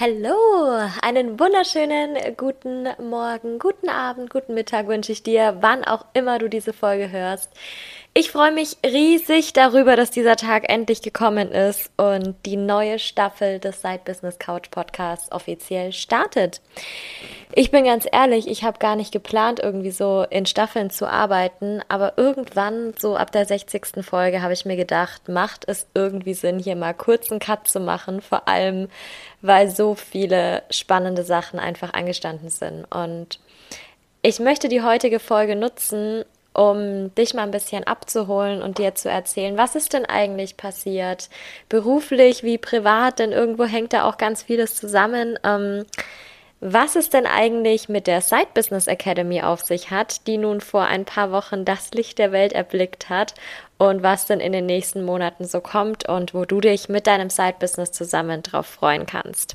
Hallo, einen wunderschönen guten Morgen, guten Abend, guten Mittag wünsche ich dir, wann auch immer du diese Folge hörst. Ich freue mich riesig darüber, dass dieser Tag endlich gekommen ist und die neue Staffel des Side Business Couch Podcasts offiziell startet. Ich bin ganz ehrlich, ich habe gar nicht geplant, irgendwie so in Staffeln zu arbeiten, aber irgendwann, so ab der 60. Folge, habe ich mir gedacht, macht es irgendwie Sinn, hier mal kurz einen Cut zu machen, vor allem, weil so viele spannende Sachen einfach angestanden sind. Und ich möchte die heutige Folge nutzen, um dich mal ein bisschen abzuholen und dir zu erzählen, was ist denn eigentlich passiert, beruflich wie privat, denn irgendwo hängt da auch ganz vieles zusammen. Ähm, was es denn eigentlich mit der Side Business Academy auf sich hat, die nun vor ein paar Wochen das Licht der Welt erblickt hat und was denn in den nächsten Monaten so kommt und wo du dich mit deinem Side Business zusammen drauf freuen kannst.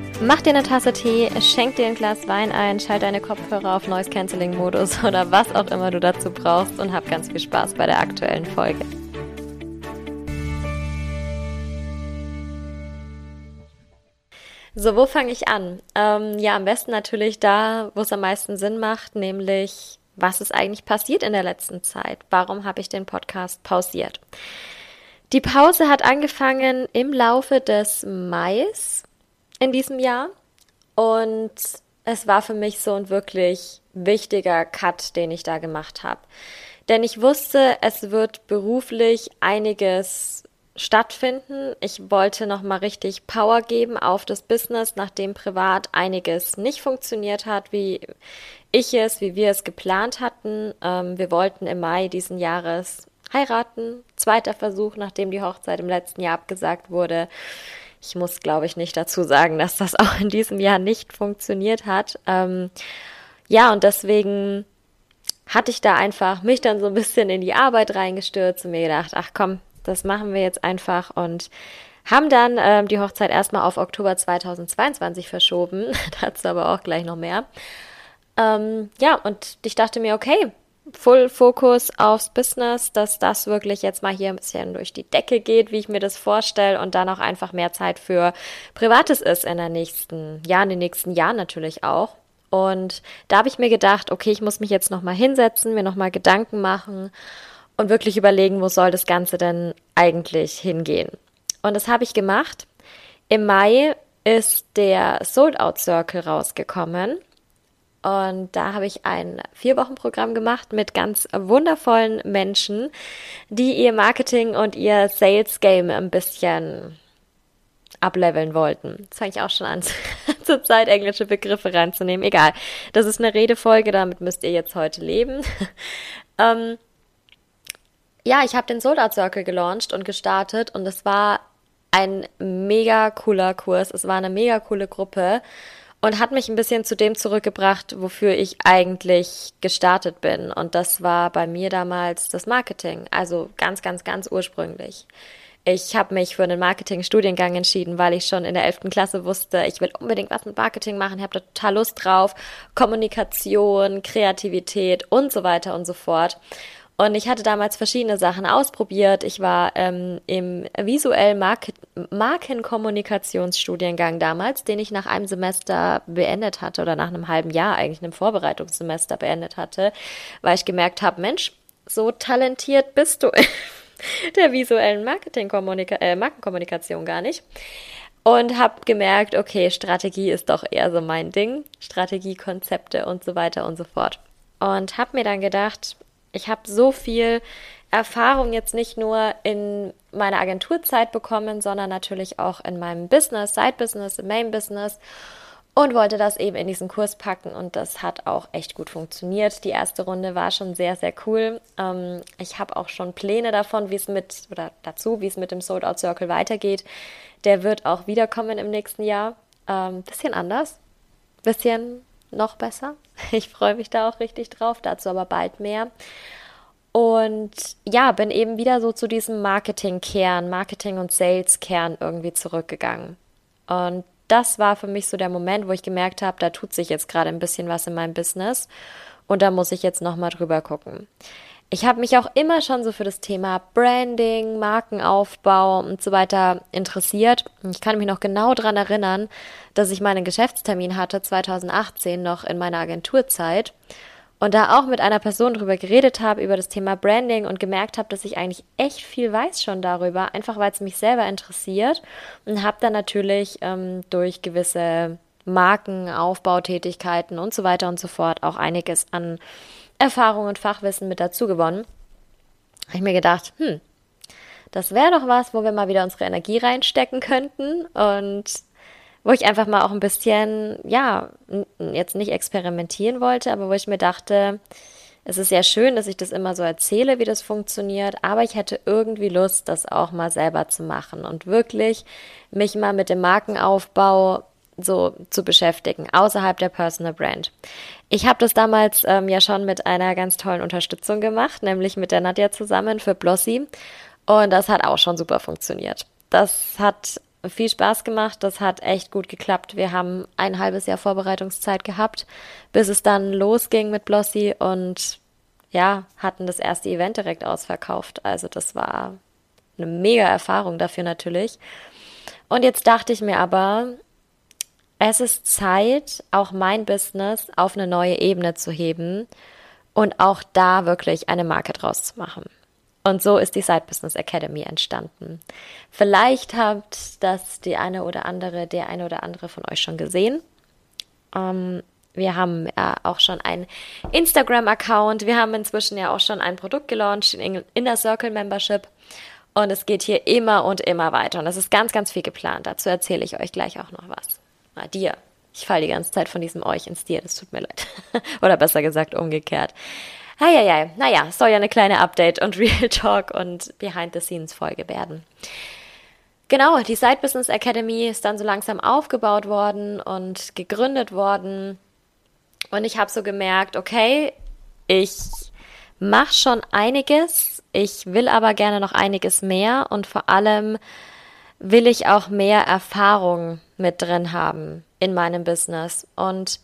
Mach dir eine Tasse Tee, schenk dir ein Glas Wein ein, schalt deine Kopfhörer auf Noise Cancelling Modus oder was auch immer du dazu brauchst und hab ganz viel Spaß bei der aktuellen Folge. So, wo fange ich an? Ähm, ja, am besten natürlich da, wo es am meisten Sinn macht, nämlich was ist eigentlich passiert in der letzten Zeit? Warum habe ich den Podcast pausiert? Die Pause hat angefangen im Laufe des Mais in diesem Jahr. Und es war für mich so ein wirklich wichtiger Cut, den ich da gemacht habe. Denn ich wusste, es wird beruflich einiges stattfinden. Ich wollte nochmal richtig Power geben auf das Business, nachdem privat einiges nicht funktioniert hat, wie ich es, wie wir es geplant hatten. Ähm, wir wollten im Mai diesen Jahres heiraten. Zweiter Versuch, nachdem die Hochzeit im letzten Jahr abgesagt wurde. Ich muss, glaube ich, nicht dazu sagen, dass das auch in diesem Jahr nicht funktioniert hat. Ähm, ja, und deswegen hatte ich da einfach mich dann so ein bisschen in die Arbeit reingestürzt und mir gedacht, ach komm, das machen wir jetzt einfach und haben dann ähm, die Hochzeit erstmal auf Oktober 2022 verschoben, dazu aber auch gleich noch mehr. Ähm, ja, und ich dachte mir, okay, Full Fokus aufs Business, dass das wirklich jetzt mal hier ein bisschen durch die Decke geht, wie ich mir das vorstelle und dann auch einfach mehr Zeit für Privates ist in der nächsten, ja, in den nächsten Jahren natürlich auch. Und da habe ich mir gedacht, okay, ich muss mich jetzt nochmal hinsetzen, mir nochmal Gedanken machen und wirklich überlegen, wo soll das Ganze denn eigentlich hingehen. Und das habe ich gemacht. Im Mai ist der Sold Out Circle rausgekommen. Und da habe ich ein Vier-Wochen-Programm gemacht mit ganz wundervollen Menschen, die ihr Marketing und ihr Sales-Game ein bisschen ableveln wollten. Das fange ich auch schon an, zur Zeit englische Begriffe reinzunehmen. Egal. Das ist eine Redefolge, damit müsst ihr jetzt heute leben. ähm, ja, ich habe den Sold Out Circle gelauncht und gestartet und es war ein mega cooler Kurs. Es war eine mega coole Gruppe und hat mich ein bisschen zu dem zurückgebracht, wofür ich eigentlich gestartet bin. Und das war bei mir damals das Marketing, also ganz, ganz, ganz ursprünglich. Ich habe mich für einen Marketing-Studiengang entschieden, weil ich schon in der 11. Klasse wusste, ich will unbedingt was mit Marketing machen, ich habe da total Lust drauf, Kommunikation, Kreativität und so weiter und so fort. Und ich hatte damals verschiedene Sachen ausprobiert. Ich war ähm, im visuellen Market Markenkommunikationsstudiengang damals, den ich nach einem Semester beendet hatte oder nach einem halben Jahr eigentlich einem Vorbereitungssemester beendet hatte, weil ich gemerkt habe, Mensch, so talentiert bist du der visuellen äh, Markenkommunikation gar nicht. und habe gemerkt, okay, Strategie ist doch eher so mein Ding, Strategie, Konzepte und so weiter und so fort. Und habe mir dann gedacht, ich habe so viel Erfahrung jetzt nicht nur in meiner Agenturzeit bekommen, sondern natürlich auch in meinem Business, Side-Business, Main-Business und wollte das eben in diesen Kurs packen und das hat auch echt gut funktioniert. Die erste Runde war schon sehr, sehr cool. Ähm, ich habe auch schon Pläne davon, wie es mit oder dazu, wie es mit dem Sold Out Circle weitergeht. Der wird auch wiederkommen im nächsten Jahr. Ähm, bisschen anders, bisschen noch besser. Ich freue mich da auch richtig drauf, dazu aber bald mehr. Und ja, bin eben wieder so zu diesem Marketing-Kern, Marketing- und Sales-Kern irgendwie zurückgegangen. Und das war für mich so der Moment, wo ich gemerkt habe, da tut sich jetzt gerade ein bisschen was in meinem Business und da muss ich jetzt nochmal drüber gucken. Ich habe mich auch immer schon so für das Thema Branding, Markenaufbau und so weiter interessiert. Ich kann mich noch genau daran erinnern, dass ich meinen Geschäftstermin hatte 2018 noch in meiner Agenturzeit und da auch mit einer Person drüber geredet habe, über das Thema Branding und gemerkt habe, dass ich eigentlich echt viel weiß schon darüber, einfach weil es mich selber interessiert und habe dann natürlich ähm, durch gewisse Marken, Aufbautätigkeiten und so weiter und so fort auch einiges an Erfahrung und Fachwissen mit dazu gewonnen. Habe ich mir gedacht, hm, das wäre doch was, wo wir mal wieder unsere Energie reinstecken könnten und wo ich einfach mal auch ein bisschen, ja, jetzt nicht experimentieren wollte, aber wo ich mir dachte, es ist ja schön, dass ich das immer so erzähle, wie das funktioniert, aber ich hätte irgendwie Lust, das auch mal selber zu machen und wirklich mich mal mit dem Markenaufbau so zu beschäftigen, außerhalb der Personal Brand. Ich habe das damals ähm, ja schon mit einer ganz tollen Unterstützung gemacht, nämlich mit der Nadja zusammen für Blossy. Und das hat auch schon super funktioniert. Das hat viel Spaß gemacht. Das hat echt gut geklappt. Wir haben ein halbes Jahr Vorbereitungszeit gehabt, bis es dann losging mit Blossy und ja, hatten das erste Event direkt ausverkauft. Also das war eine mega Erfahrung dafür natürlich. Und jetzt dachte ich mir aber, es ist Zeit, auch mein Business auf eine neue Ebene zu heben und auch da wirklich eine Marke draus zu machen. Und so ist die Side Business Academy entstanden. Vielleicht habt das die eine oder andere, der eine oder andere von euch schon gesehen. Ähm, wir haben ja auch schon einen Instagram-Account. Wir haben inzwischen ja auch schon ein Produkt gelauncht, in Inner Circle Membership. Und es geht hier immer und immer weiter. Und es ist ganz, ganz viel geplant. Dazu erzähle ich euch gleich auch noch was. Na, dir. Ich falle die ganze Zeit von diesem euch ins dir. Das tut mir leid. oder besser gesagt umgekehrt. Eieiei, naja, soll ja eine kleine Update und Real Talk und Behind-the-Scenes-Folge werden. Genau, die Side Business Academy ist dann so langsam aufgebaut worden und gegründet worden. Und ich habe so gemerkt, okay, ich mache schon einiges, ich will aber gerne noch einiges mehr und vor allem will ich auch mehr Erfahrung mit drin haben in meinem Business. Und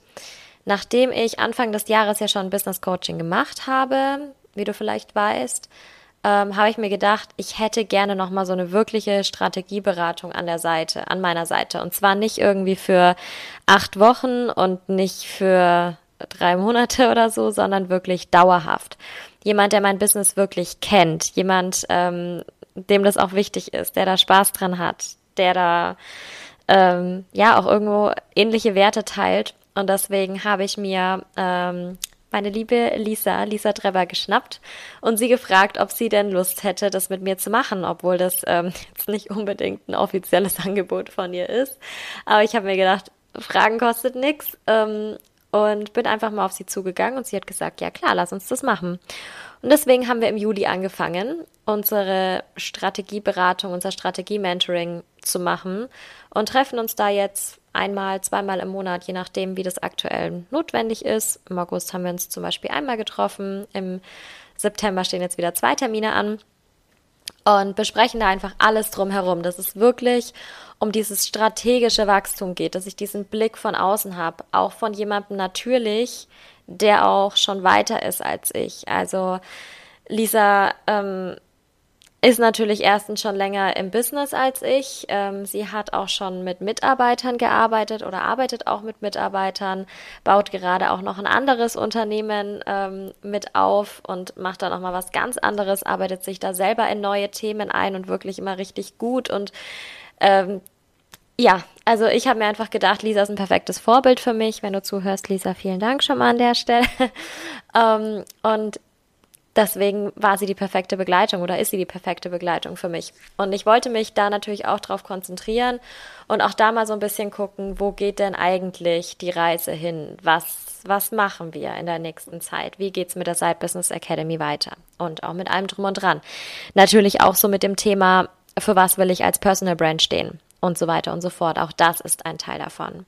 Nachdem ich Anfang des Jahres ja schon Business Coaching gemacht habe, wie du vielleicht weißt, ähm, habe ich mir gedacht, ich hätte gerne noch mal so eine wirkliche Strategieberatung an der Seite, an meiner Seite. Und zwar nicht irgendwie für acht Wochen und nicht für drei Monate oder so, sondern wirklich dauerhaft. Jemand, der mein Business wirklich kennt, jemand, ähm, dem das auch wichtig ist, der da Spaß dran hat, der da ähm, ja auch irgendwo ähnliche Werte teilt und deswegen habe ich mir ähm, meine liebe Lisa, Lisa Treber, geschnappt und sie gefragt, ob sie denn Lust hätte, das mit mir zu machen, obwohl das ähm, jetzt nicht unbedingt ein offizielles Angebot von ihr ist. Aber ich habe mir gedacht, Fragen kostet nichts ähm, und bin einfach mal auf sie zugegangen und sie hat gesagt, ja klar, lass uns das machen. Und deswegen haben wir im Juli angefangen, unsere Strategieberatung, unser Strategie-Mentoring zu machen und treffen uns da jetzt einmal, zweimal im Monat, je nachdem, wie das aktuell notwendig ist. Im August haben wir uns zum Beispiel einmal getroffen. Im September stehen jetzt wieder zwei Termine an und besprechen da einfach alles drumherum, dass es wirklich um dieses strategische Wachstum geht, dass ich diesen Blick von außen habe, auch von jemandem natürlich, der auch schon weiter ist als ich. Also Lisa ähm, ist natürlich erstens schon länger im Business als ich. Ähm, sie hat auch schon mit Mitarbeitern gearbeitet oder arbeitet auch mit Mitarbeitern, baut gerade auch noch ein anderes Unternehmen ähm, mit auf und macht da nochmal was ganz anderes, arbeitet sich da selber in neue Themen ein und wirklich immer richtig gut und ähm, ja, also ich habe mir einfach gedacht, Lisa ist ein perfektes Vorbild für mich. Wenn du zuhörst, Lisa, vielen Dank schon mal an der Stelle. ähm, und deswegen war sie die perfekte Begleitung oder ist sie die perfekte Begleitung für mich. Und ich wollte mich da natürlich auch drauf konzentrieren und auch da mal so ein bisschen gucken, wo geht denn eigentlich die Reise hin? Was, was machen wir in der nächsten Zeit? Wie geht's mit der Side Business Academy weiter? Und auch mit allem drum und dran. Natürlich auch so mit dem Thema, für was will ich als Personal Brand stehen? Und so weiter und so fort. Auch das ist ein Teil davon.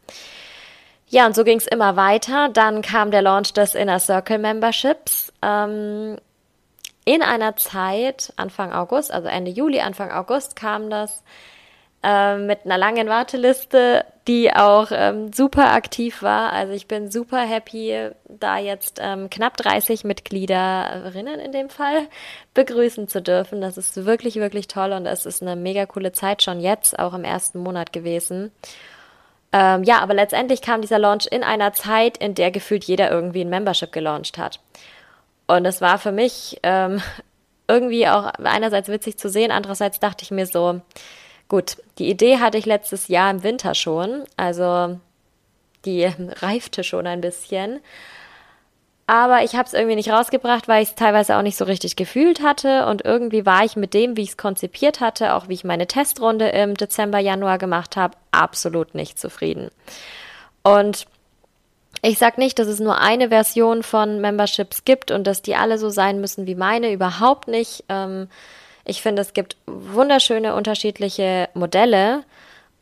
Ja, und so ging es immer weiter. Dann kam der Launch des Inner Circle Memberships. Ähm, in einer Zeit, Anfang August, also Ende Juli, Anfang August kam das äh, mit einer langen Warteliste, die auch ähm, super aktiv war. Also ich bin super happy, da jetzt ähm, knapp 30 Mitgliederinnen in dem Fall begrüßen zu dürfen. Das ist wirklich, wirklich toll und es ist eine mega coole Zeit schon jetzt, auch im ersten Monat gewesen. Ähm, ja, aber letztendlich kam dieser Launch in einer Zeit, in der gefühlt jeder irgendwie ein Membership gelauncht hat. Und es war für mich ähm, irgendwie auch einerseits witzig zu sehen, andererseits dachte ich mir so, gut, die Idee hatte ich letztes Jahr im Winter schon, also die reifte schon ein bisschen. Aber ich habe es irgendwie nicht rausgebracht, weil ich es teilweise auch nicht so richtig gefühlt hatte. Und irgendwie war ich mit dem, wie ich es konzipiert hatte, auch wie ich meine Testrunde im Dezember, Januar gemacht habe, absolut nicht zufrieden. Und ich sag nicht, dass es nur eine Version von Memberships gibt und dass die alle so sein müssen wie meine, überhaupt nicht. Ähm, ich finde, es gibt wunderschöne unterschiedliche Modelle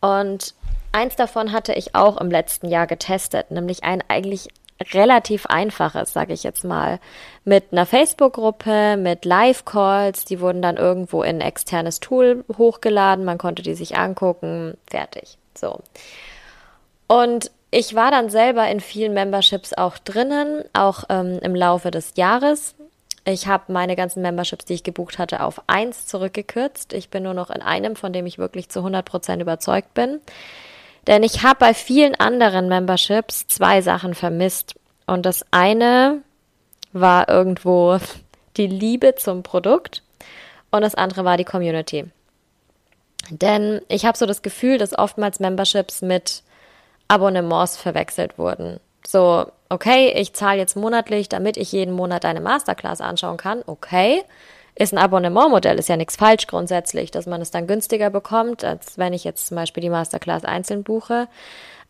und eins davon hatte ich auch im letzten Jahr getestet, nämlich ein eigentlich relativ einfaches, sage ich jetzt mal, mit einer Facebook-Gruppe, mit Live-Calls, die wurden dann irgendwo in ein externes Tool hochgeladen, man konnte die sich angucken, fertig. So. Und ich war dann selber in vielen Memberships auch drinnen, auch ähm, im Laufe des Jahres. Ich habe meine ganzen Memberships, die ich gebucht hatte, auf eins zurückgekürzt. Ich bin nur noch in einem, von dem ich wirklich zu 100 Prozent überzeugt bin. Denn ich habe bei vielen anderen Memberships zwei Sachen vermisst. Und das eine war irgendwo die Liebe zum Produkt und das andere war die Community. Denn ich habe so das Gefühl, dass oftmals Memberships mit Abonnements verwechselt wurden. So, okay, ich zahle jetzt monatlich, damit ich jeden Monat eine Masterclass anschauen kann. Okay, ist ein Abonnementmodell, ist ja nichts falsch grundsätzlich, dass man es dann günstiger bekommt, als wenn ich jetzt zum Beispiel die Masterclass einzeln buche.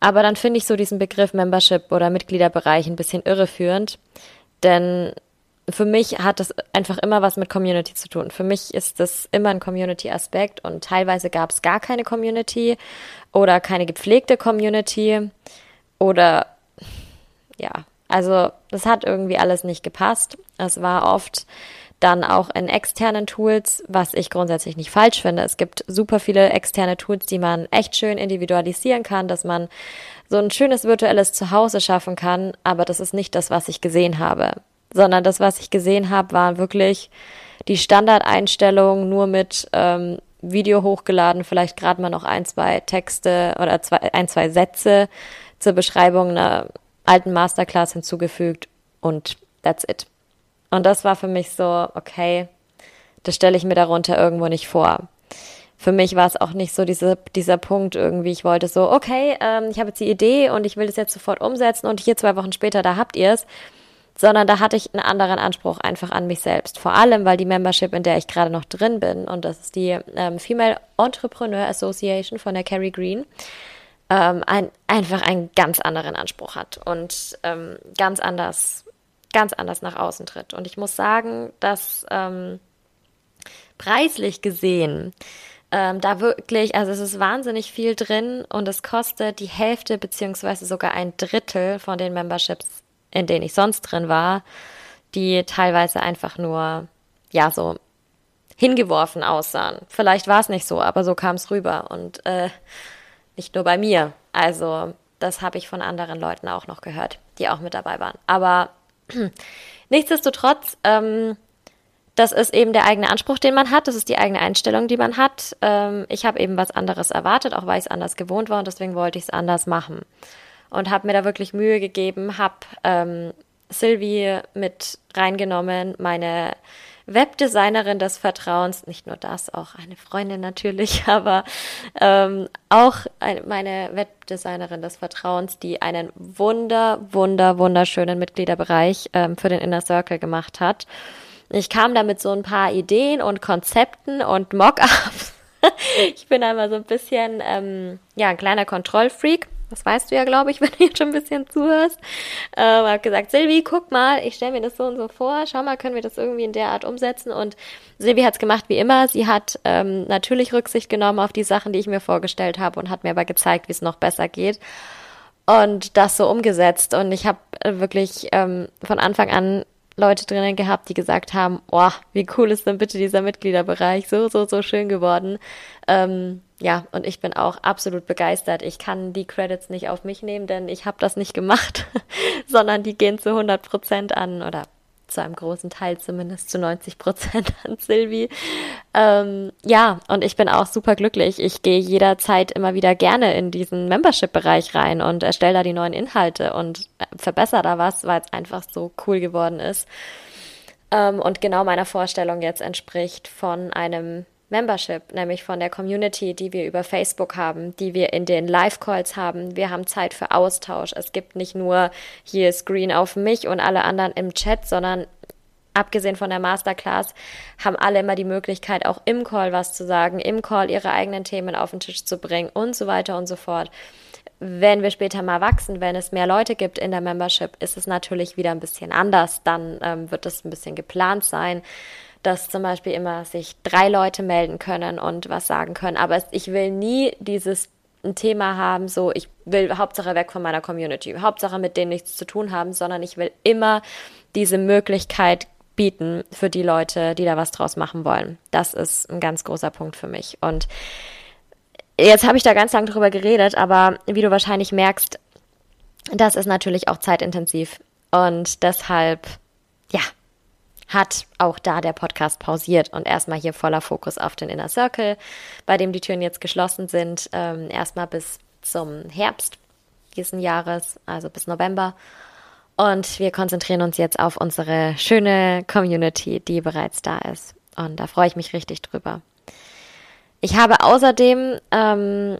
Aber dann finde ich so diesen Begriff Membership oder Mitgliederbereich ein bisschen irreführend, denn für mich hat das einfach immer was mit Community zu tun. Für mich ist das immer ein Community-Aspekt und teilweise gab es gar keine Community oder keine gepflegte Community oder ja, also das hat irgendwie alles nicht gepasst. Es war oft dann auch in externen Tools, was ich grundsätzlich nicht falsch finde. Es gibt super viele externe Tools, die man echt schön individualisieren kann, dass man so ein schönes virtuelles Zuhause schaffen kann, aber das ist nicht das, was ich gesehen habe, sondern das, was ich gesehen habe, war wirklich die Standardeinstellung nur mit ähm, Video hochgeladen, vielleicht gerade mal noch ein, zwei Texte oder zwei, ein, zwei Sätze zur Beschreibung einer alten Masterclass hinzugefügt und that's it. Und das war für mich so, okay, das stelle ich mir darunter irgendwo nicht vor. Für mich war es auch nicht so diese, dieser Punkt irgendwie, ich wollte so, okay, ähm, ich habe jetzt die Idee und ich will das jetzt sofort umsetzen und hier zwei Wochen später, da habt ihr es sondern da hatte ich einen anderen Anspruch einfach an mich selbst. Vor allem, weil die Membership, in der ich gerade noch drin bin, und das ist die ähm, Female Entrepreneur Association von der Carrie Green, ähm, ein, einfach einen ganz anderen Anspruch hat und ähm, ganz anders, ganz anders nach außen tritt. Und ich muss sagen, dass ähm, preislich gesehen ähm, da wirklich, also es ist wahnsinnig viel drin und es kostet die Hälfte beziehungsweise sogar ein Drittel von den Memberships in denen ich sonst drin war, die teilweise einfach nur, ja, so hingeworfen aussahen. Vielleicht war es nicht so, aber so kam es rüber und äh, nicht nur bei mir. Also das habe ich von anderen Leuten auch noch gehört, die auch mit dabei waren. Aber nichtsdestotrotz, ähm, das ist eben der eigene Anspruch, den man hat. Das ist die eigene Einstellung, die man hat. Ähm, ich habe eben was anderes erwartet, auch weil ich es anders gewohnt war und deswegen wollte ich es anders machen und habe mir da wirklich Mühe gegeben, habe ähm, Sylvie mit reingenommen, meine Webdesignerin des Vertrauens. Nicht nur das, auch eine Freundin natürlich, aber ähm, auch eine, meine Webdesignerin des Vertrauens, die einen wunder, wunder, wunderschönen Mitgliederbereich ähm, für den Inner Circle gemacht hat. Ich kam da mit so ein paar Ideen und Konzepten und Mockups. ich bin einmal so ein bisschen, ähm, ja, ein kleiner Kontrollfreak das weißt du ja, glaube ich, wenn du jetzt schon ein bisschen zuhörst. Ähm, habe gesagt, Silvi, guck mal, ich stelle mir das so und so vor. Schau mal, können wir das irgendwie in der Art umsetzen? Und Silvi hat es gemacht wie immer. Sie hat ähm, natürlich Rücksicht genommen auf die Sachen, die ich mir vorgestellt habe und hat mir aber gezeigt, wie es noch besser geht. Und das so umgesetzt. Und ich habe äh, wirklich ähm, von Anfang an Leute drinnen gehabt, die gesagt haben, oh, wie cool ist denn bitte dieser Mitgliederbereich, so, so, so schön geworden. Ähm, ja, und ich bin auch absolut begeistert. Ich kann die Credits nicht auf mich nehmen, denn ich habe das nicht gemacht, sondern die gehen zu 100 Prozent an oder zu einem großen Teil zumindest zu 90 Prozent an Silvi. Ähm, ja, und ich bin auch super glücklich. Ich gehe jederzeit immer wieder gerne in diesen Membership-Bereich rein und erstelle da die neuen Inhalte und verbessere da was, weil es einfach so cool geworden ist. Ähm, und genau meiner Vorstellung jetzt entspricht von einem Membership, nämlich von der Community, die wir über Facebook haben, die wir in den Live-Calls haben. Wir haben Zeit für Austausch. Es gibt nicht nur hier Screen auf mich und alle anderen im Chat, sondern abgesehen von der Masterclass haben alle immer die Möglichkeit, auch im Call was zu sagen, im Call ihre eigenen Themen auf den Tisch zu bringen und so weiter und so fort. Wenn wir später mal wachsen, wenn es mehr Leute gibt in der Membership, ist es natürlich wieder ein bisschen anders. Dann ähm, wird es ein bisschen geplant sein dass zum Beispiel immer sich drei Leute melden können und was sagen können. Aber ich will nie dieses ein Thema haben, so ich will Hauptsache weg von meiner Community, Hauptsache mit denen nichts zu tun haben, sondern ich will immer diese Möglichkeit bieten für die Leute, die da was draus machen wollen. Das ist ein ganz großer Punkt für mich. Und jetzt habe ich da ganz lange drüber geredet, aber wie du wahrscheinlich merkst, das ist natürlich auch zeitintensiv. Und deshalb, ja, hat auch da der Podcast pausiert und erstmal hier voller Fokus auf den Inner Circle, bei dem die Türen jetzt geschlossen sind, ähm, erstmal bis zum Herbst diesen Jahres, also bis November. Und wir konzentrieren uns jetzt auf unsere schöne Community, die bereits da ist. Und da freue ich mich richtig drüber. Ich habe außerdem ähm,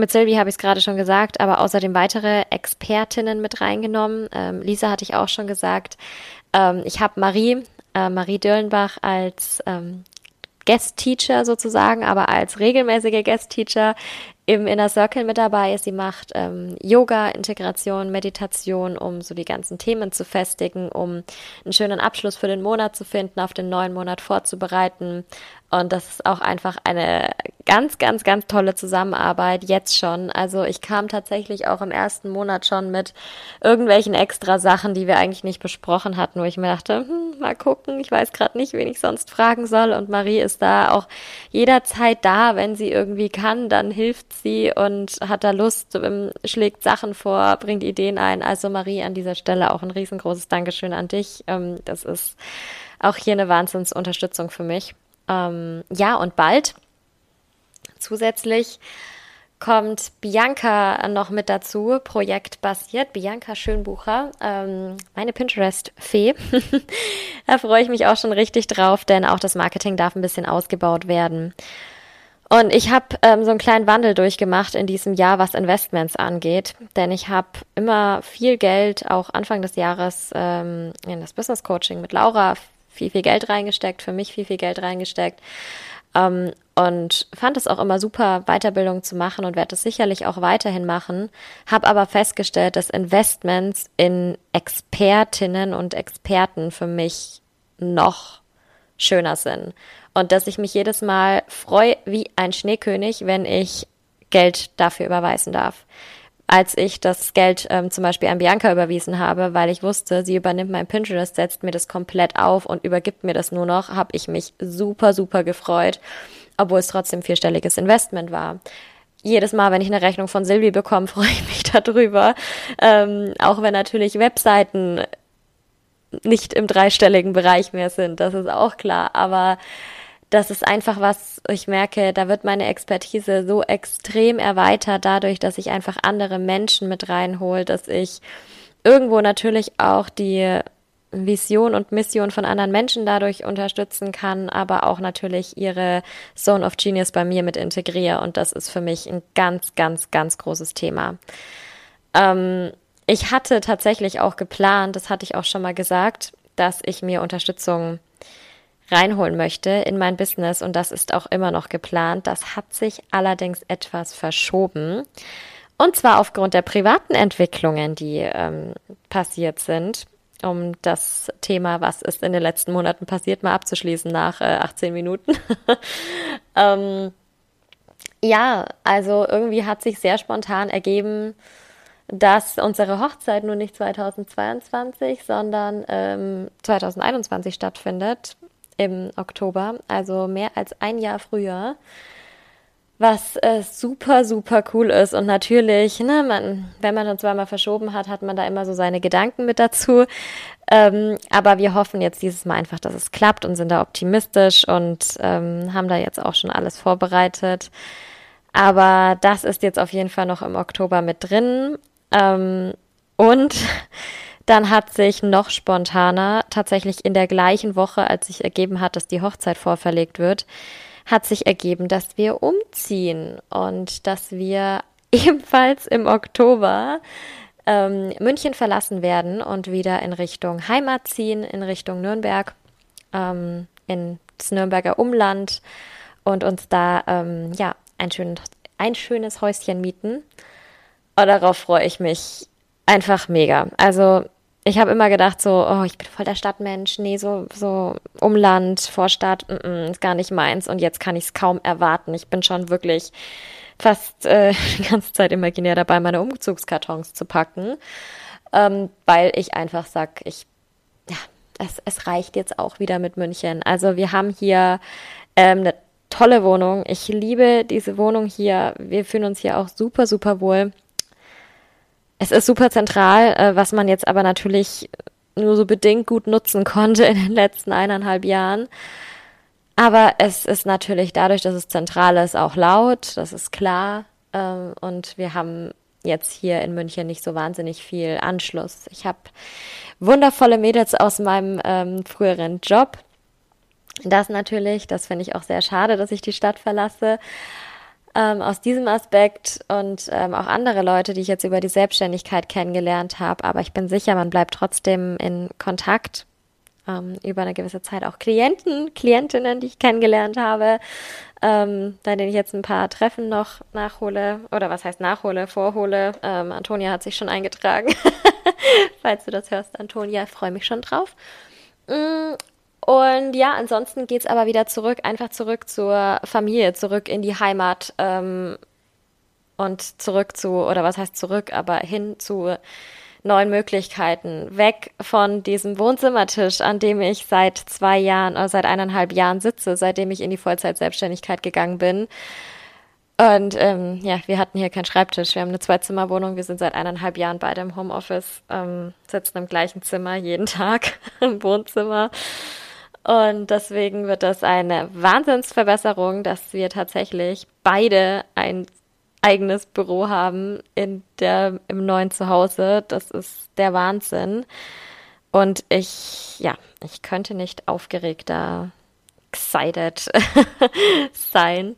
mit Sylvie habe ich es gerade schon gesagt, aber außerdem weitere Expertinnen mit reingenommen. Ähm, Lisa hatte ich auch schon gesagt. Ähm, ich habe Marie, äh, Marie Dürlenbach als ähm, Guest Teacher sozusagen, aber als regelmäßige Guest Teacher im Inner Circle mit dabei ist. Sie macht ähm, Yoga, Integration, Meditation, um so die ganzen Themen zu festigen, um einen schönen Abschluss für den Monat zu finden, auf den neuen Monat vorzubereiten. Und das ist auch einfach eine ganz, ganz, ganz tolle Zusammenarbeit jetzt schon. Also ich kam tatsächlich auch im ersten Monat schon mit irgendwelchen extra Sachen, die wir eigentlich nicht besprochen hatten, wo ich mir dachte, hm, mal gucken, ich weiß gerade nicht, wen ich sonst fragen soll. Und Marie ist da auch jederzeit da, wenn sie irgendwie kann, dann hilft sie und hat da Lust, schlägt Sachen vor, bringt Ideen ein. Also Marie an dieser Stelle auch ein riesengroßes Dankeschön an dich. Ähm, das ist auch hier eine Wahnsinnsunterstützung für mich. Ähm, ja, und bald zusätzlich kommt Bianca noch mit dazu, projektbasiert. Bianca Schönbucher, ähm, meine Pinterest-Fee. da freue ich mich auch schon richtig drauf, denn auch das Marketing darf ein bisschen ausgebaut werden. Und ich habe ähm, so einen kleinen Wandel durchgemacht in diesem Jahr, was Investments angeht. Denn ich habe immer viel Geld, auch Anfang des Jahres, ähm, in das Business Coaching mit Laura viel, viel Geld reingesteckt, für mich viel, viel Geld reingesteckt. Ähm, und fand es auch immer super, Weiterbildung zu machen und werde es sicherlich auch weiterhin machen. Habe aber festgestellt, dass Investments in Expertinnen und Experten für mich noch schöner sind. Und dass ich mich jedes Mal freue wie ein Schneekönig, wenn ich Geld dafür überweisen darf. Als ich das Geld ähm, zum Beispiel an Bianca überwiesen habe, weil ich wusste, sie übernimmt mein Pinterest, setzt mir das komplett auf und übergibt mir das nur noch, habe ich mich super, super gefreut, obwohl es trotzdem vierstelliges Investment war jedes Mal, wenn ich eine Rechnung von Silvi bekomme, freue ich mich darüber. Ähm, auch wenn natürlich Webseiten nicht im dreistelligen Bereich mehr sind, das ist auch klar. Aber das ist einfach was, ich merke, da wird meine Expertise so extrem erweitert dadurch, dass ich einfach andere Menschen mit reinhole, dass ich irgendwo natürlich auch die Vision und Mission von anderen Menschen dadurch unterstützen kann, aber auch natürlich ihre Zone of Genius bei mir mit integriere. Und das ist für mich ein ganz, ganz, ganz großes Thema. Ähm, ich hatte tatsächlich auch geplant, das hatte ich auch schon mal gesagt, dass ich mir Unterstützung reinholen möchte in mein Business und das ist auch immer noch geplant. Das hat sich allerdings etwas verschoben. Und zwar aufgrund der privaten Entwicklungen, die ähm, passiert sind um das Thema, was ist in den letzten Monaten passiert, mal abzuschließen nach äh, 18 Minuten. ähm, ja, also irgendwie hat sich sehr spontan ergeben, dass unsere Hochzeit nun nicht 2022, sondern ähm, 2021 stattfindet im Oktober, also mehr als ein Jahr früher was äh, super, super cool ist. Und natürlich, ne, man, wenn man uns zweimal verschoben hat, hat man da immer so seine Gedanken mit dazu. Ähm, aber wir hoffen jetzt dieses Mal einfach, dass es klappt und sind da optimistisch und ähm, haben da jetzt auch schon alles vorbereitet. Aber das ist jetzt auf jeden Fall noch im Oktober mit drin. Ähm, und dann hat sich noch spontaner, tatsächlich in der gleichen Woche, als sich ergeben hat, dass die Hochzeit vorverlegt wird, hat sich ergeben, dass wir umziehen und dass wir ebenfalls im Oktober ähm, München verlassen werden und wieder in Richtung Heimat ziehen, in Richtung Nürnberg, ähm, ins Nürnberger Umland und uns da ähm, ja ein, schön, ein schönes Häuschen mieten. Und darauf freue ich mich einfach mega. Also ich habe immer gedacht so, oh, ich bin voll der Stadtmensch, nee, so, so Umland, Vorstadt, mm -mm, ist gar nicht meins und jetzt kann ich es kaum erwarten. Ich bin schon wirklich fast äh, die ganze Zeit imaginär dabei, meine Umzugskartons zu packen, ähm, weil ich einfach sag, ich, ja, es, es reicht jetzt auch wieder mit München. Also wir haben hier ähm, eine tolle Wohnung. Ich liebe diese Wohnung hier. Wir fühlen uns hier auch super, super wohl. Es ist super zentral, äh, was man jetzt aber natürlich nur so bedingt gut nutzen konnte in den letzten eineinhalb Jahren. Aber es ist natürlich dadurch, dass es zentral ist, auch laut, das ist klar. Ähm, und wir haben jetzt hier in München nicht so wahnsinnig viel Anschluss. Ich habe wundervolle Mädels aus meinem ähm, früheren Job. Das natürlich, das finde ich auch sehr schade, dass ich die Stadt verlasse ähm, aus diesem Aspekt und ähm, auch andere Leute, die ich jetzt über die Selbstständigkeit kennengelernt habe. Aber ich bin sicher, man bleibt trotzdem in Kontakt ähm, über eine gewisse Zeit. Auch Klienten, Klientinnen, die ich kennengelernt habe, ähm, bei denen ich jetzt ein paar Treffen noch nachhole oder was heißt nachhole, vorhole. Ähm, Antonia hat sich schon eingetragen. Falls du das hörst, Antonia, freue mich schon drauf. Und ja, ansonsten geht's aber wieder zurück, einfach zurück zur Familie, zurück in die Heimat ähm, und zurück zu, oder was heißt zurück, aber hin zu neuen Möglichkeiten. Weg von diesem Wohnzimmertisch, an dem ich seit zwei Jahren oder seit eineinhalb Jahren sitze, seitdem ich in die Vollzeit-Selbstständigkeit gegangen bin. Und ähm, ja, wir hatten hier keinen Schreibtisch. Wir haben eine Zwei-Zimmer-Wohnung. Wir sind seit eineinhalb Jahren beide im Homeoffice, ähm, sitzen im gleichen Zimmer jeden Tag im Wohnzimmer. Und deswegen wird das eine Wahnsinnsverbesserung, dass wir tatsächlich beide ein eigenes Büro haben in der, im neuen Zuhause. Das ist der Wahnsinn. Und ich, ja, ich könnte nicht aufgeregter, excited sein.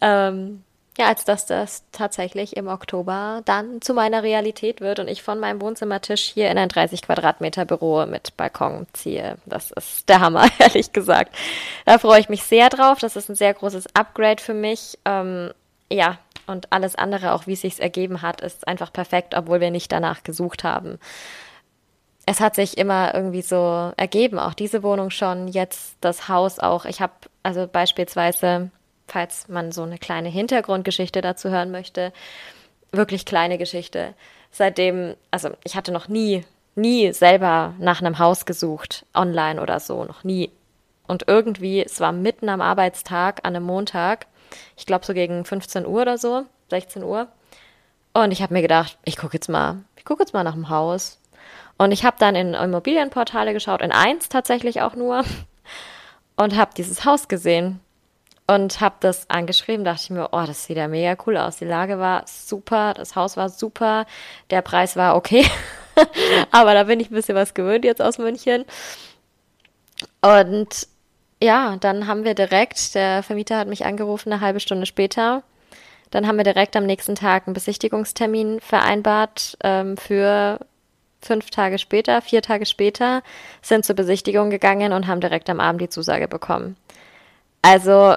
Ähm, ja, als dass das tatsächlich im Oktober dann zu meiner Realität wird und ich von meinem Wohnzimmertisch hier in ein 30 Quadratmeter Büro mit Balkon ziehe. Das ist der Hammer, ehrlich gesagt. Da freue ich mich sehr drauf. Das ist ein sehr großes Upgrade für mich. Ähm, ja, und alles andere, auch wie es sich ergeben hat, ist einfach perfekt, obwohl wir nicht danach gesucht haben. Es hat sich immer irgendwie so ergeben, auch diese Wohnung schon, jetzt das Haus auch. Ich habe also beispielsweise falls man so eine kleine Hintergrundgeschichte dazu hören möchte. Wirklich kleine Geschichte. Seitdem, also ich hatte noch nie, nie selber nach einem Haus gesucht, online oder so, noch nie. Und irgendwie, es war mitten am Arbeitstag, an einem Montag, ich glaube so gegen 15 Uhr oder so, 16 Uhr. Und ich habe mir gedacht, ich gucke jetzt mal, ich gucke jetzt mal nach dem Haus. Und ich habe dann in Immobilienportale geschaut, in eins tatsächlich auch nur, und habe dieses Haus gesehen und habe das angeschrieben, dachte ich mir, oh, das sieht ja mega cool aus. Die Lage war super, das Haus war super, der Preis war okay. Aber da bin ich ein bisschen was gewöhnt jetzt aus München. Und ja, dann haben wir direkt, der Vermieter hat mich angerufen eine halbe Stunde später. Dann haben wir direkt am nächsten Tag einen Besichtigungstermin vereinbart ähm, für fünf Tage später, vier Tage später, sind zur Besichtigung gegangen und haben direkt am Abend die Zusage bekommen. Also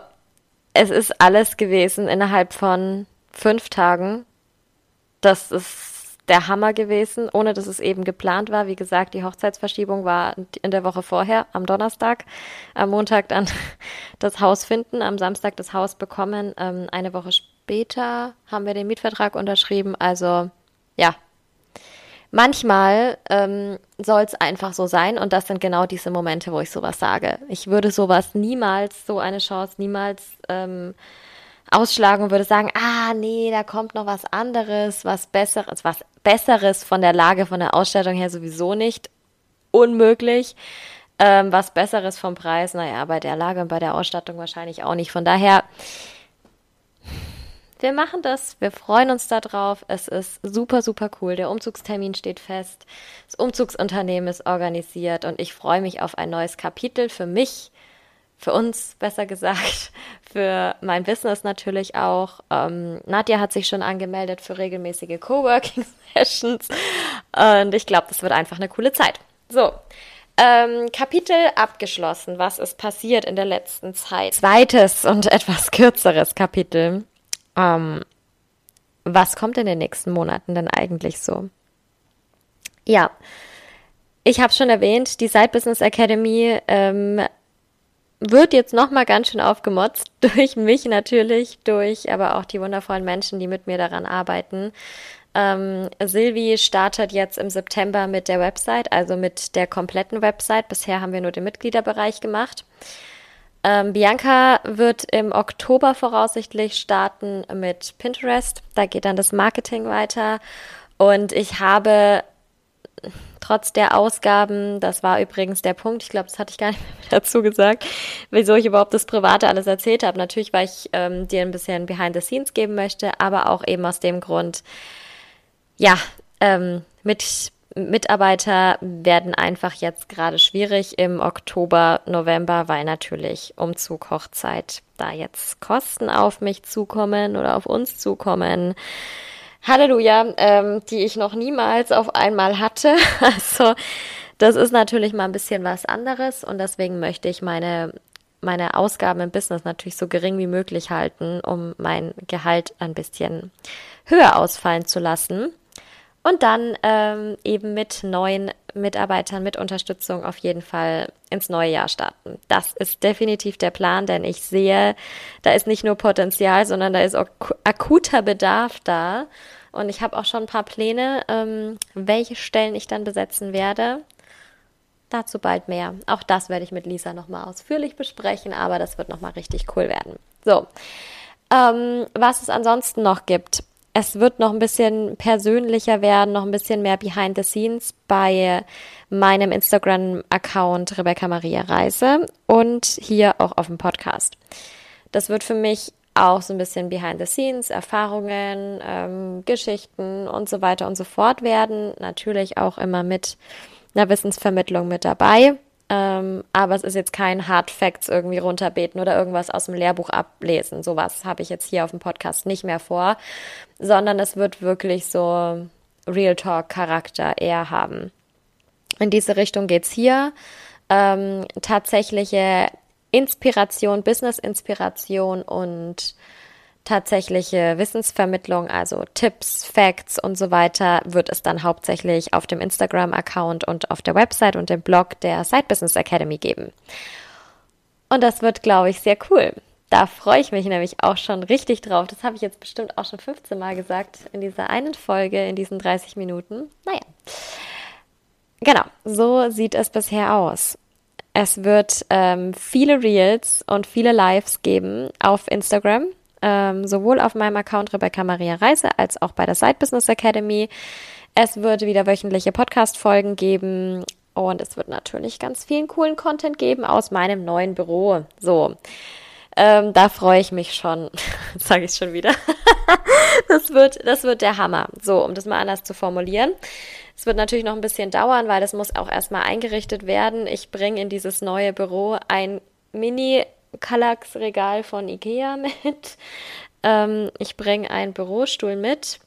es ist alles gewesen innerhalb von fünf Tagen. Das ist der Hammer gewesen, ohne dass es eben geplant war. Wie gesagt, die Hochzeitsverschiebung war in der Woche vorher, am Donnerstag, am Montag dann das Haus finden, am Samstag das Haus bekommen. Ähm, eine Woche später haben wir den Mietvertrag unterschrieben. Also ja, manchmal ähm, soll es einfach so sein und das sind genau diese Momente, wo ich sowas sage. Ich würde sowas niemals, so eine Chance niemals ähm, ausschlagen und würde sagen, ah nee, da kommt noch was anderes, was besseres, was besseres von der Lage, von der Ausstattung her sowieso nicht unmöglich. Ähm, was besseres vom Preis, naja, bei der Lage und bei der Ausstattung wahrscheinlich auch nicht. Von daher, wir machen das, wir freuen uns darauf. Es ist super, super cool. Der Umzugstermin steht fest. Das Umzugsunternehmen ist organisiert und ich freue mich auf ein neues Kapitel für mich für uns besser gesagt, für mein Business natürlich auch. Ähm, Nadja hat sich schon angemeldet für regelmäßige Coworking-Sessions und ich glaube, das wird einfach eine coole Zeit. So, ähm, Kapitel abgeschlossen. Was ist passiert in der letzten Zeit? Zweites und etwas kürzeres Kapitel. Ähm, was kommt in den nächsten Monaten denn eigentlich so? Ja, ich habe schon erwähnt, die Side Business Academy ähm, wird jetzt nochmal ganz schön aufgemotzt durch mich natürlich, durch aber auch die wundervollen Menschen, die mit mir daran arbeiten. Ähm, Silvi startet jetzt im September mit der Website, also mit der kompletten Website. Bisher haben wir nur den Mitgliederbereich gemacht. Ähm, Bianca wird im Oktober voraussichtlich starten mit Pinterest. Da geht dann das Marketing weiter. Und ich habe trotz der Ausgaben, das war übrigens der Punkt, ich glaube, das hatte ich gar nicht mehr dazu gesagt, wieso ich überhaupt das Private alles erzählt habe. Natürlich, weil ich ähm, dir ein bisschen Behind the Scenes geben möchte, aber auch eben aus dem Grund, ja, ähm, mit Mitarbeiter werden einfach jetzt gerade schwierig im Oktober, November, weil natürlich Umzug, Hochzeit, da jetzt Kosten auf mich zukommen oder auf uns zukommen. Halleluja, ähm, die ich noch niemals auf einmal hatte. Also das ist natürlich mal ein bisschen was anderes und deswegen möchte ich meine meine Ausgaben im Business natürlich so gering wie möglich halten, um mein Gehalt ein bisschen höher ausfallen zu lassen. Und dann ähm, eben mit neuen Mitarbeitern, mit Unterstützung auf jeden Fall ins neue Jahr starten. Das ist definitiv der Plan, denn ich sehe, da ist nicht nur Potenzial, sondern da ist auch akuter Bedarf da. Und ich habe auch schon ein paar Pläne, ähm, welche Stellen ich dann besetzen werde. Dazu bald mehr. Auch das werde ich mit Lisa nochmal ausführlich besprechen, aber das wird nochmal richtig cool werden. So, ähm, was es ansonsten noch gibt. Es wird noch ein bisschen persönlicher werden, noch ein bisschen mehr behind the scenes bei meinem Instagram-Account Rebecca Maria Reise und hier auch auf dem Podcast. Das wird für mich auch so ein bisschen behind the scenes, Erfahrungen, ähm, Geschichten und so weiter und so fort werden. Natürlich auch immer mit einer Wissensvermittlung mit dabei. Ähm, aber es ist jetzt kein Hard Facts irgendwie runterbeten oder irgendwas aus dem Lehrbuch ablesen. Sowas habe ich jetzt hier auf dem Podcast nicht mehr vor, sondern es wird wirklich so Real Talk Charakter eher haben. In diese Richtung geht's hier. Ähm, tatsächliche Inspiration, Business-Inspiration und tatsächliche Wissensvermittlung, also Tipps, Facts und so weiter, wird es dann hauptsächlich auf dem Instagram-Account und auf der Website und dem Blog der Side Business Academy geben. Und das wird, glaube ich, sehr cool. Da freue ich mich nämlich auch schon richtig drauf. Das habe ich jetzt bestimmt auch schon 15 Mal gesagt in dieser einen Folge, in diesen 30 Minuten. Naja. Genau, so sieht es bisher aus. Es wird ähm, viele Reels und viele Lives geben auf Instagram, ähm, sowohl auf meinem Account Rebecca Maria Reise als auch bei der Side Business Academy. Es wird wieder wöchentliche Podcast-Folgen geben und es wird natürlich ganz vielen coolen Content geben aus meinem neuen Büro. So. Ähm, da freue ich mich schon. Sage ich schon wieder. das wird, das wird der Hammer. So, um das mal anders zu formulieren. Es wird natürlich noch ein bisschen dauern, weil das muss auch erstmal eingerichtet werden. Ich bringe in dieses neue Büro ein Mini Kallax-Regal von Ikea mit. Ähm, ich bringe einen Bürostuhl mit.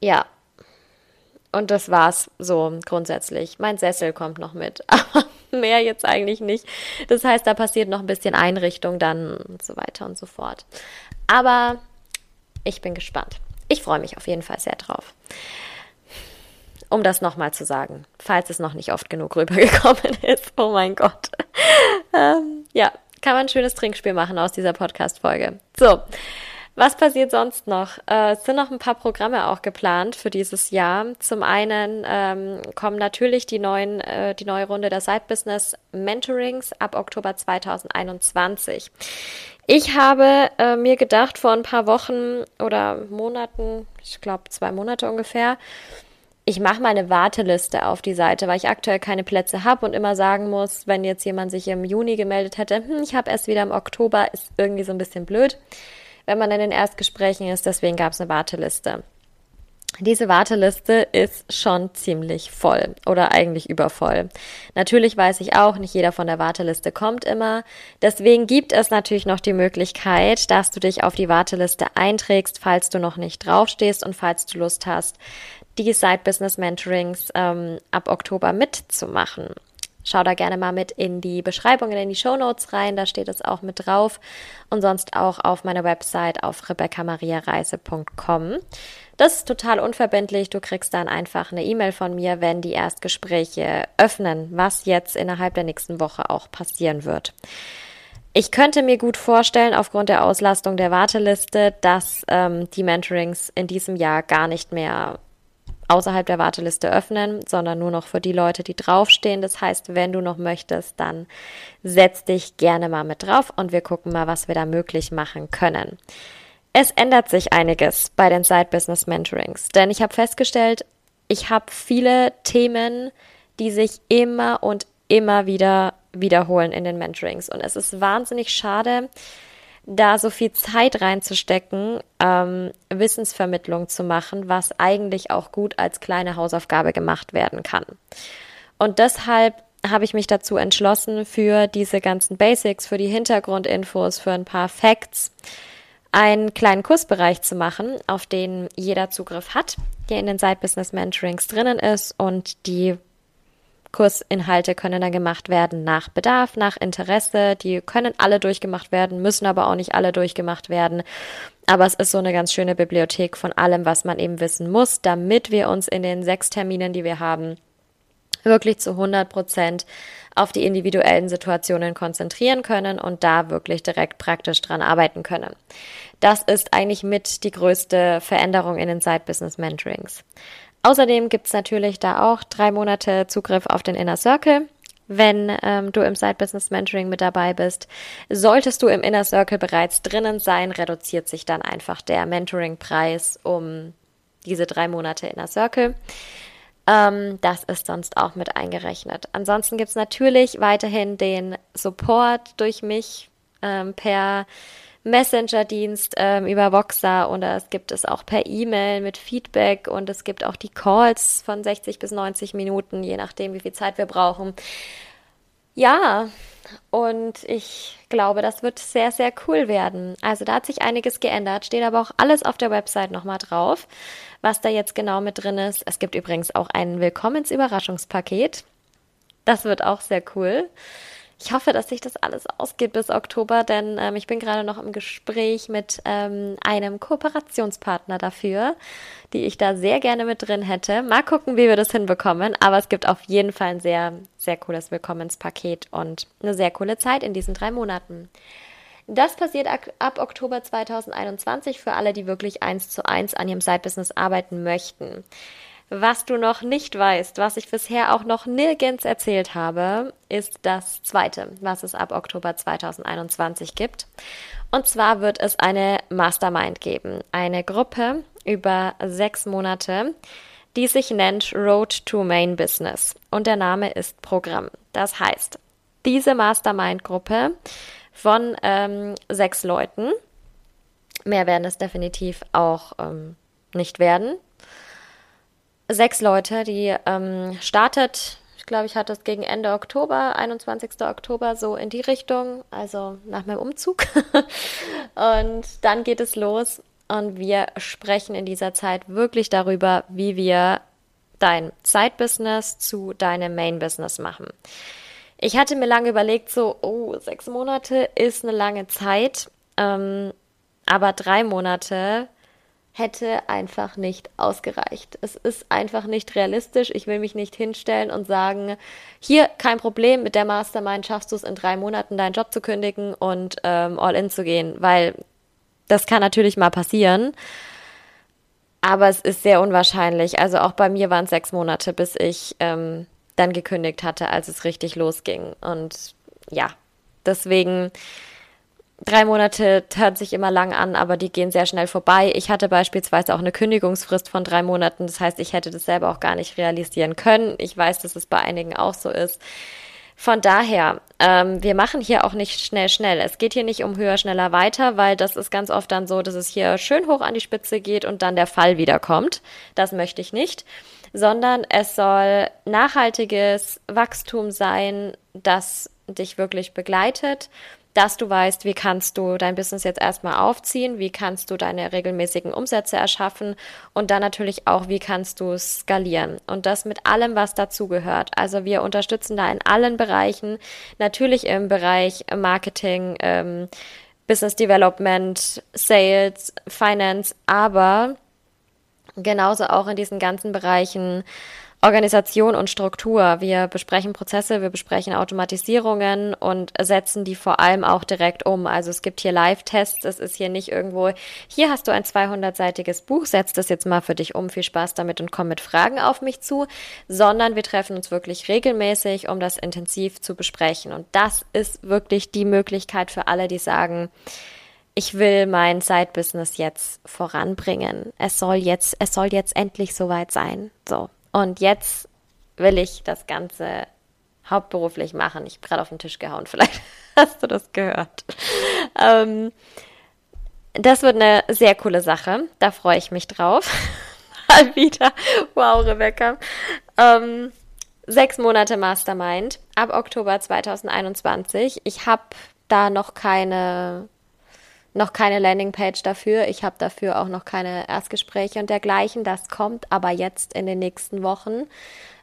Ja. Und das war's so grundsätzlich. Mein Sessel kommt noch mit, aber mehr jetzt eigentlich nicht. Das heißt, da passiert noch ein bisschen Einrichtung dann und so weiter und so fort. Aber ich bin gespannt. Ich freue mich auf jeden Fall sehr drauf um das nochmal zu sagen, falls es noch nicht oft genug rübergekommen ist. Oh mein Gott. ähm, ja, kann man ein schönes Trinkspiel machen aus dieser Podcast-Folge. So. Was passiert sonst noch? Äh, es sind noch ein paar Programme auch geplant für dieses Jahr. Zum einen ähm, kommen natürlich die neuen, äh, die neue Runde der Side Business Mentorings ab Oktober 2021. Ich habe äh, mir gedacht vor ein paar Wochen oder Monaten, ich glaube zwei Monate ungefähr, ich mache mal eine Warteliste auf die Seite, weil ich aktuell keine Plätze habe und immer sagen muss, wenn jetzt jemand sich im Juni gemeldet hätte, hm, ich habe erst wieder im Oktober, ist irgendwie so ein bisschen blöd, wenn man in den Erstgesprächen ist. Deswegen gab es eine Warteliste. Diese Warteliste ist schon ziemlich voll oder eigentlich übervoll. Natürlich weiß ich auch, nicht jeder von der Warteliste kommt immer. Deswegen gibt es natürlich noch die Möglichkeit, dass du dich auf die Warteliste einträgst, falls du noch nicht draufstehst und falls du Lust hast, die Side Business Mentorings ähm, ab Oktober mitzumachen. Schau da gerne mal mit in die Beschreibungen, in die Show Notes rein, da steht es auch mit drauf und sonst auch auf meiner Website auf rebecca-maria-reise.com. Das ist total unverbindlich. Du kriegst dann einfach eine E-Mail von mir, wenn die Erstgespräche öffnen, was jetzt innerhalb der nächsten Woche auch passieren wird. Ich könnte mir gut vorstellen, aufgrund der Auslastung der Warteliste, dass ähm, die Mentorings in diesem Jahr gar nicht mehr außerhalb der Warteliste öffnen, sondern nur noch für die Leute, die draufstehen. Das heißt, wenn du noch möchtest, dann setz dich gerne mal mit drauf und wir gucken mal, was wir da möglich machen können. Es ändert sich einiges bei den Side Business Mentorings, denn ich habe festgestellt, ich habe viele Themen, die sich immer und immer wieder wiederholen in den Mentorings und es ist wahnsinnig schade, da so viel Zeit reinzustecken, ähm, Wissensvermittlung zu machen, was eigentlich auch gut als kleine Hausaufgabe gemacht werden kann. Und deshalb habe ich mich dazu entschlossen, für diese ganzen Basics, für die Hintergrundinfos, für ein paar Facts, einen kleinen Kursbereich zu machen, auf den jeder Zugriff hat, der in den Side Business Mentorings drinnen ist und die Kursinhalte können dann gemacht werden nach Bedarf, nach Interesse. Die können alle durchgemacht werden, müssen aber auch nicht alle durchgemacht werden. Aber es ist so eine ganz schöne Bibliothek von allem, was man eben wissen muss, damit wir uns in den sechs Terminen, die wir haben, wirklich zu 100 Prozent auf die individuellen Situationen konzentrieren können und da wirklich direkt praktisch dran arbeiten können. Das ist eigentlich mit die größte Veränderung in den Side Business Mentorings. Außerdem gibt's natürlich da auch drei Monate Zugriff auf den Inner Circle. Wenn ähm, du im Side Business Mentoring mit dabei bist, solltest du im Inner Circle bereits drinnen sein, reduziert sich dann einfach der Mentoring-Preis um diese drei Monate Inner Circle. Ähm, das ist sonst auch mit eingerechnet. Ansonsten gibt's natürlich weiterhin den Support durch mich ähm, per Messenger-Dienst ähm, über Voxer oder es gibt es auch per E-Mail mit Feedback und es gibt auch die Calls von 60 bis 90 Minuten, je nachdem, wie viel Zeit wir brauchen. Ja, und ich glaube, das wird sehr, sehr cool werden. Also da hat sich einiges geändert, steht aber auch alles auf der Website nochmal drauf, was da jetzt genau mit drin ist. Es gibt übrigens auch ein Willkommensüberraschungspaket. Das wird auch sehr cool. Ich hoffe, dass sich das alles ausgeht bis Oktober, denn ähm, ich bin gerade noch im Gespräch mit ähm, einem Kooperationspartner dafür, die ich da sehr gerne mit drin hätte. Mal gucken, wie wir das hinbekommen, aber es gibt auf jeden Fall ein sehr, sehr cooles Willkommenspaket und eine sehr coole Zeit in diesen drei Monaten. Das passiert ab Oktober 2021 für alle, die wirklich eins zu eins an ihrem Side-Business arbeiten möchten. Was du noch nicht weißt, was ich bisher auch noch nirgends erzählt habe, ist das zweite, was es ab Oktober 2021 gibt. Und zwar wird es eine Mastermind geben, eine Gruppe über sechs Monate, die sich nennt Road to Main Business. Und der Name ist Programm. Das heißt, diese Mastermind-Gruppe von ähm, sechs Leuten. Mehr werden es definitiv auch ähm, nicht werden. Sechs Leute, die ähm, startet, ich glaube, ich hatte es gegen Ende Oktober, 21. Oktober, so in die Richtung, also nach meinem Umzug. und dann geht es los und wir sprechen in dieser Zeit wirklich darüber, wie wir dein Side-Business zu deinem Main-Business machen. Ich hatte mir lange überlegt, so, oh, sechs Monate ist eine lange Zeit, ähm, aber drei Monate hätte einfach nicht ausgereicht. Es ist einfach nicht realistisch. Ich will mich nicht hinstellen und sagen, hier kein Problem, mit der Mastermind schaffst du es in drei Monaten deinen Job zu kündigen und ähm, all in zu gehen, weil das kann natürlich mal passieren. Aber es ist sehr unwahrscheinlich. Also auch bei mir waren es sechs Monate, bis ich ähm, dann gekündigt hatte, als es richtig losging. Und ja, deswegen drei Monate hört sich immer lang an, aber die gehen sehr schnell vorbei. Ich hatte beispielsweise auch eine Kündigungsfrist von drei Monaten. Das heißt, ich hätte das selber auch gar nicht realisieren können. Ich weiß, dass es bei einigen auch so ist. Von daher, ähm, wir machen hier auch nicht schnell, schnell. Es geht hier nicht um höher, schneller, weiter, weil das ist ganz oft dann so, dass es hier schön hoch an die Spitze geht und dann der Fall wiederkommt. Das möchte ich nicht, sondern es soll nachhaltiges Wachstum sein, das dich wirklich begleitet dass du weißt, wie kannst du dein Business jetzt erstmal aufziehen, wie kannst du deine regelmäßigen Umsätze erschaffen und dann natürlich auch, wie kannst du skalieren. Und das mit allem, was dazugehört. Also wir unterstützen da in allen Bereichen, natürlich im Bereich Marketing, ähm, Business Development, Sales, Finance, aber genauso auch in diesen ganzen Bereichen Organisation und Struktur. Wir besprechen Prozesse, wir besprechen Automatisierungen und setzen die vor allem auch direkt um. Also es gibt hier Live-Tests, es ist hier nicht irgendwo, hier hast du ein 200-seitiges Buch, setz das jetzt mal für dich um, viel Spaß damit und komm mit Fragen auf mich zu, sondern wir treffen uns wirklich regelmäßig, um das intensiv zu besprechen. Und das ist wirklich die Möglichkeit für alle, die sagen, ich will mein Side-Business jetzt voranbringen. Es soll jetzt, es soll jetzt endlich soweit sein. So. Und jetzt will ich das Ganze hauptberuflich machen. Ich habe gerade auf den Tisch gehauen, vielleicht hast du das gehört. Ähm, das wird eine sehr coole Sache. Da freue ich mich drauf. Mal wieder. Wow, Rebecca. Ähm, sechs Monate Mastermind ab Oktober 2021. Ich habe da noch keine noch keine Landingpage dafür. Ich habe dafür auch noch keine Erstgespräche und dergleichen. Das kommt aber jetzt in den nächsten Wochen,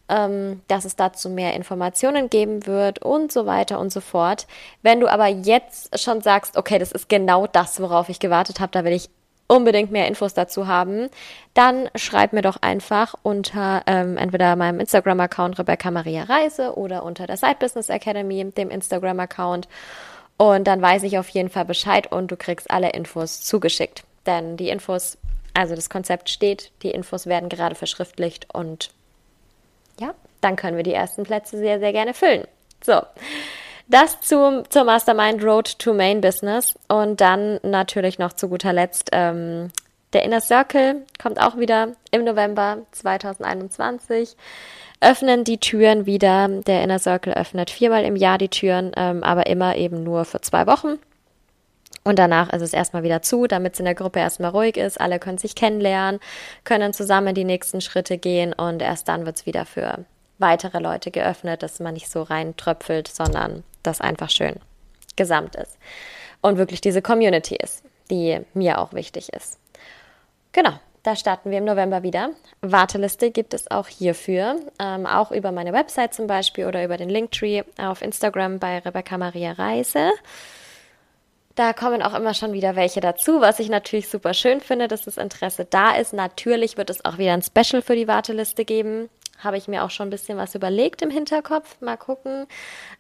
ähm, dass es dazu mehr Informationen geben wird und so weiter und so fort. Wenn du aber jetzt schon sagst, okay, das ist genau das, worauf ich gewartet habe, da will ich unbedingt mehr Infos dazu haben, dann schreib mir doch einfach unter ähm, entweder meinem Instagram-Account Rebecca Maria Reise oder unter der Side Business Academy, dem Instagram-Account. Und dann weiß ich auf jeden Fall Bescheid und du kriegst alle Infos zugeschickt. Denn die Infos, also das Konzept steht, die Infos werden gerade verschriftlicht und ja, dann können wir die ersten Plätze sehr, sehr gerne füllen. So. Das zum, zur Mastermind Road to Main Business und dann natürlich noch zu guter Letzt ähm, der Inner Circle kommt auch wieder im November 2021 öffnen die Türen wieder. Der Inner Circle öffnet viermal im Jahr die Türen, ähm, aber immer eben nur für zwei Wochen. Und danach ist es erstmal wieder zu, damit es in der Gruppe erstmal ruhig ist. Alle können sich kennenlernen, können zusammen die nächsten Schritte gehen und erst dann wird es wieder für weitere Leute geöffnet, dass man nicht so reintröpfelt, sondern das einfach schön gesamt ist. Und wirklich diese Community ist, die mir auch wichtig ist. Genau, da starten wir im November wieder. Warteliste gibt es auch hierfür, ähm, auch über meine Website zum Beispiel oder über den Linktree auf Instagram bei Rebecca Maria Reise. Da kommen auch immer schon wieder welche dazu, was ich natürlich super schön finde, dass das Interesse da ist. Natürlich wird es auch wieder ein Special für die Warteliste geben. Habe ich mir auch schon ein bisschen was überlegt im Hinterkopf. Mal gucken,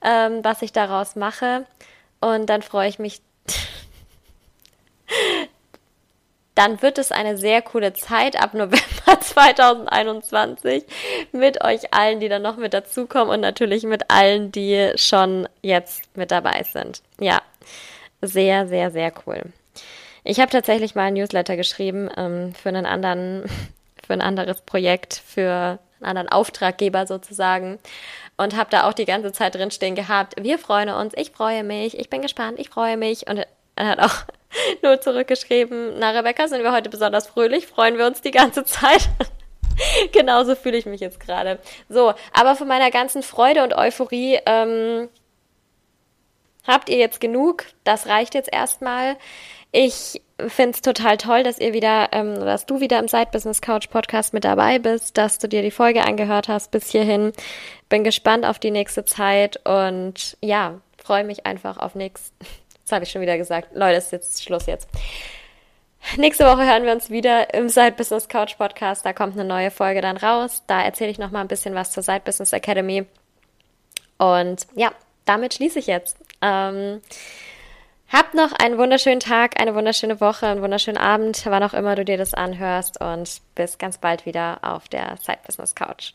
ähm, was ich daraus mache. Und dann freue ich mich dann wird es eine sehr coole Zeit ab November 2021 mit euch allen, die dann noch mit dazukommen und natürlich mit allen, die schon jetzt mit dabei sind. Ja, sehr, sehr, sehr cool. Ich habe tatsächlich mal ein Newsletter geschrieben ähm, für einen anderen, für ein anderes Projekt, für einen anderen Auftraggeber sozusagen und habe da auch die ganze Zeit drinstehen gehabt. Wir freuen uns, ich freue mich, ich bin gespannt, ich freue mich und er hat auch nur zurückgeschrieben, na Rebecca, sind wir heute besonders fröhlich, freuen wir uns die ganze Zeit. Genauso fühle ich mich jetzt gerade. So, aber von meiner ganzen Freude und Euphorie ähm, habt ihr jetzt genug. Das reicht jetzt erstmal. Ich finde es total toll, dass ihr wieder, ähm, dass du wieder im Side Business Couch Podcast mit dabei bist, dass du dir die Folge angehört hast bis hierhin. Bin gespannt auf die nächste Zeit und ja, freue mich einfach auf nichts. Das habe ich schon wieder gesagt. Leute, ist jetzt Schluss jetzt. Nächste Woche hören wir uns wieder im Side Business Couch Podcast. Da kommt eine neue Folge dann raus. Da erzähle ich noch mal ein bisschen was zur Side Business Academy. Und ja, damit schließe ich jetzt. Ähm, habt noch einen wunderschönen Tag, eine wunderschöne Woche, einen wunderschönen Abend, wann auch immer du dir das anhörst und bis ganz bald wieder auf der Side Business Couch.